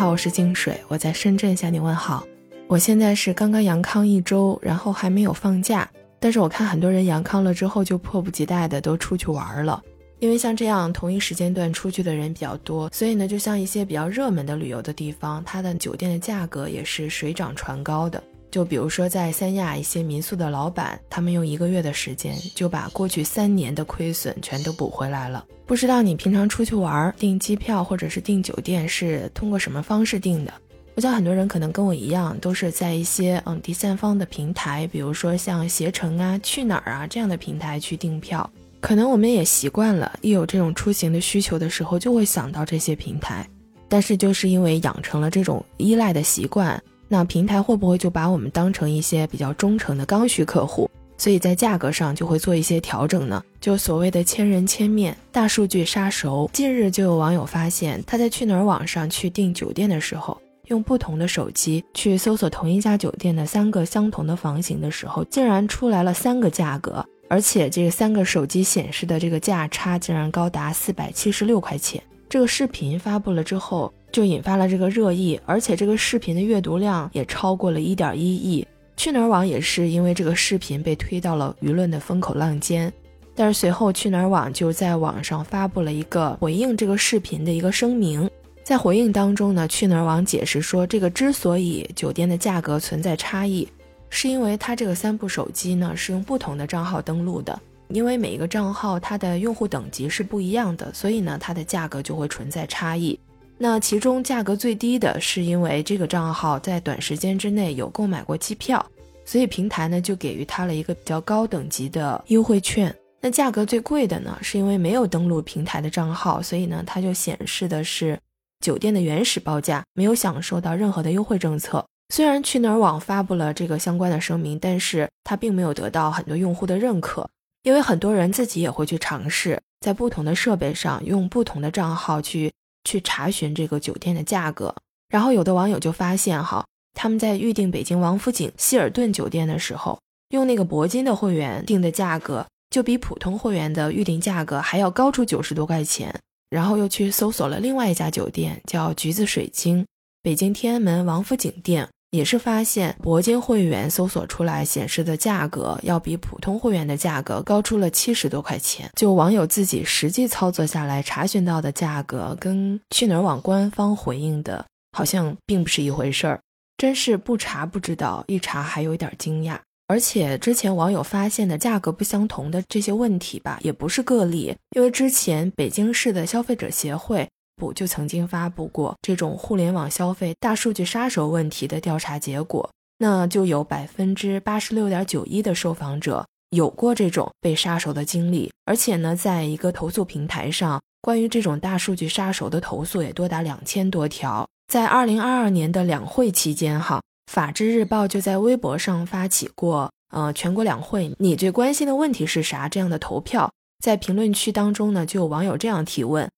好，我是静水，我在深圳向你问好。我现在是刚刚阳康一周，然后还没有放假，但是我看很多人阳康了之后就迫不及待的都出去玩了。因为像这样同一时间段出去的人比较多，所以呢，就像一些比较热门的旅游的地方，它的酒店的价格也是水涨船高的。就比如说在三亚一些民宿的老板，他们用一个月的时间就把过去三年的亏损全都补回来了。不知道你平常出去玩订机票或者是订酒店是通过什么方式订的？我想很多人可能跟我一样，都是在一些嗯第三方的平台，比如说像携程啊、去哪儿啊这样的平台去订票。可能我们也习惯了，一有这种出行的需求的时候，就会想到这些平台。但是就是因为养成了这种依赖的习惯，那平台会不会就把我们当成一些比较忠诚的刚需客户？所以在价格上就会做一些调整呢？就所谓的千人千面、大数据杀熟。近日就有网友发现，他在去哪儿网上去订酒店的时候，用不同的手机去搜索同一家酒店的三个相同的房型的时候，竟然出来了三个价格。而且这三个手机显示的这个价差竟然高达四百七十六块钱。这个视频发布了之后，就引发了这个热议，而且这个视频的阅读量也超过了一点一亿。去哪儿网也是因为这个视频被推到了舆论的风口浪尖。但是随后去哪儿网就在网上发布了一个回应这个视频的一个声明，在回应当中呢，去哪儿网解释说，这个之所以酒店的价格存在差异。是因为它这个三部手机呢是用不同的账号登录的，因为每一个账号它的用户等级是不一样的，所以呢它的价格就会存在差异。那其中价格最低的是因为这个账号在短时间之内有购买过机票，所以平台呢就给予他了一个比较高等级的优惠券。那价格最贵的呢是因为没有登录平台的账号，所以呢它就显示的是酒店的原始报价，没有享受到任何的优惠政策。虽然去哪儿网发布了这个相关的声明，但是它并没有得到很多用户的认可，因为很多人自己也会去尝试，在不同的设备上用不同的账号去去查询这个酒店的价格，然后有的网友就发现哈，他们在预订北京王府井希尔顿酒店的时候，用那个铂金的会员订的价格就比普通会员的预订价格还要高出九十多块钱，然后又去搜索了另外一家酒店，叫橘子水晶，北京天安门王府井店。也是发现铂金会员搜索出来显示的价格要比普通会员的价格高出了七十多块钱。就网友自己实际操作下来查询到的价格，跟去哪儿网官方回应的好像并不是一回事儿。真是不查不知道，一查还有点惊讶。而且之前网友发现的价格不相同的这些问题吧，也不是个例，因为之前北京市的消费者协会。部就曾经发布过这种互联网消费大数据杀手问题的调查结果，那就有百分之八十六点九一的受访者有过这种被杀手的经历，而且呢，在一个投诉平台上，关于这种大数据杀手的投诉也多达两千多条。在二零二二年的两会期间，哈，法制日报就在微博上发起过，呃，全国两会你最关心的问题是啥？这样的投票，在评论区当中呢，就有网友这样提问。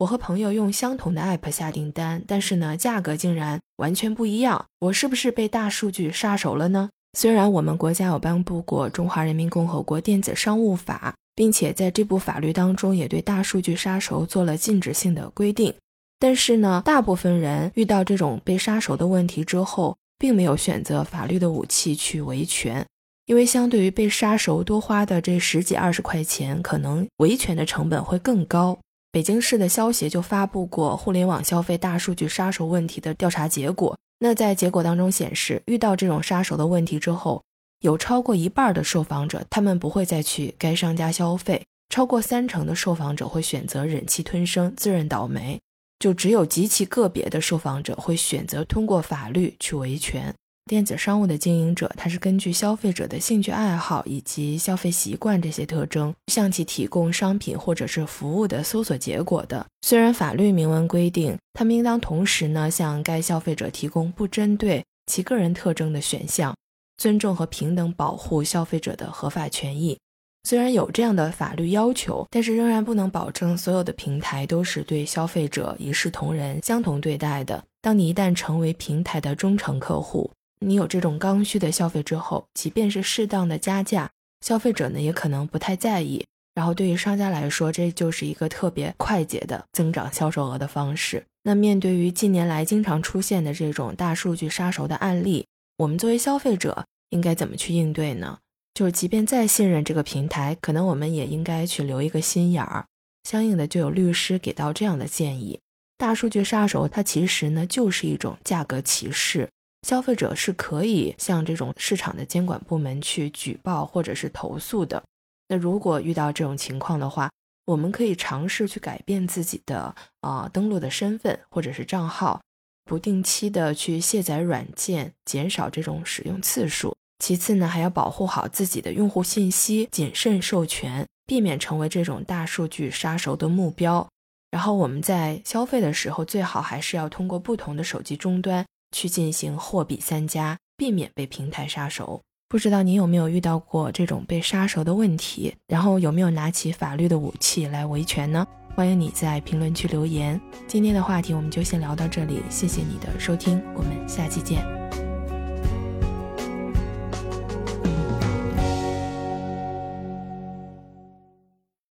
我和朋友用相同的 app 下订单，但是呢，价格竟然完全不一样。我是不是被大数据杀熟了呢？虽然我们国家有颁布过《中华人民共和国电子商务法》，并且在这部法律当中也对大数据杀熟做了禁止性的规定，但是呢，大部分人遇到这种被杀熟的问题之后，并没有选择法律的武器去维权，因为相对于被杀熟多花的这十几二十块钱，可能维权的成本会更高。北京市的消协就发布过互联网消费大数据杀手问题的调查结果。那在结果当中显示，遇到这种杀手的问题之后，有超过一半的受访者他们不会再去该商家消费，超过三成的受访者会选择忍气吞声，自认倒霉，就只有极其个别的受访者会选择通过法律去维权。电子商务的经营者，他是根据消费者的兴趣爱好以及消费习惯这些特征，向其提供商品或者是服务的搜索结果的。虽然法律明文规定，他们应当同时呢向该消费者提供不针对其个人特征的选项，尊重和平等保护消费者的合法权益。虽然有这样的法律要求，但是仍然不能保证所有的平台都是对消费者一视同仁、相同对待的。当你一旦成为平台的忠诚客户，你有这种刚需的消费之后，即便是适当的加价，消费者呢也可能不太在意，然后对于商家来说，这就是一个特别快捷的增长销售额的方式。那面对于近年来经常出现的这种大数据杀熟的案例，我们作为消费者应该怎么去应对呢？就是即便再信任这个平台，可能我们也应该去留一个心眼儿。相应的，就有律师给到这样的建议：大数据杀熟，它其实呢就是一种价格歧视。消费者是可以向这种市场的监管部门去举报或者是投诉的。那如果遇到这种情况的话，我们可以尝试去改变自己的啊登录的身份或者是账号，不定期的去卸载软件，减少这种使用次数。其次呢，还要保护好自己的用户信息，谨慎授权，避免成为这种大数据杀熟的目标。然后我们在消费的时候，最好还是要通过不同的手机终端。去进行货比三家，避免被平台杀熟。不知道你有没有遇到过这种被杀熟的问题？然后有没有拿起法律的武器来维权呢？欢迎你在评论区留言。今天的话题我们就先聊到这里，谢谢你的收听，我们下期见。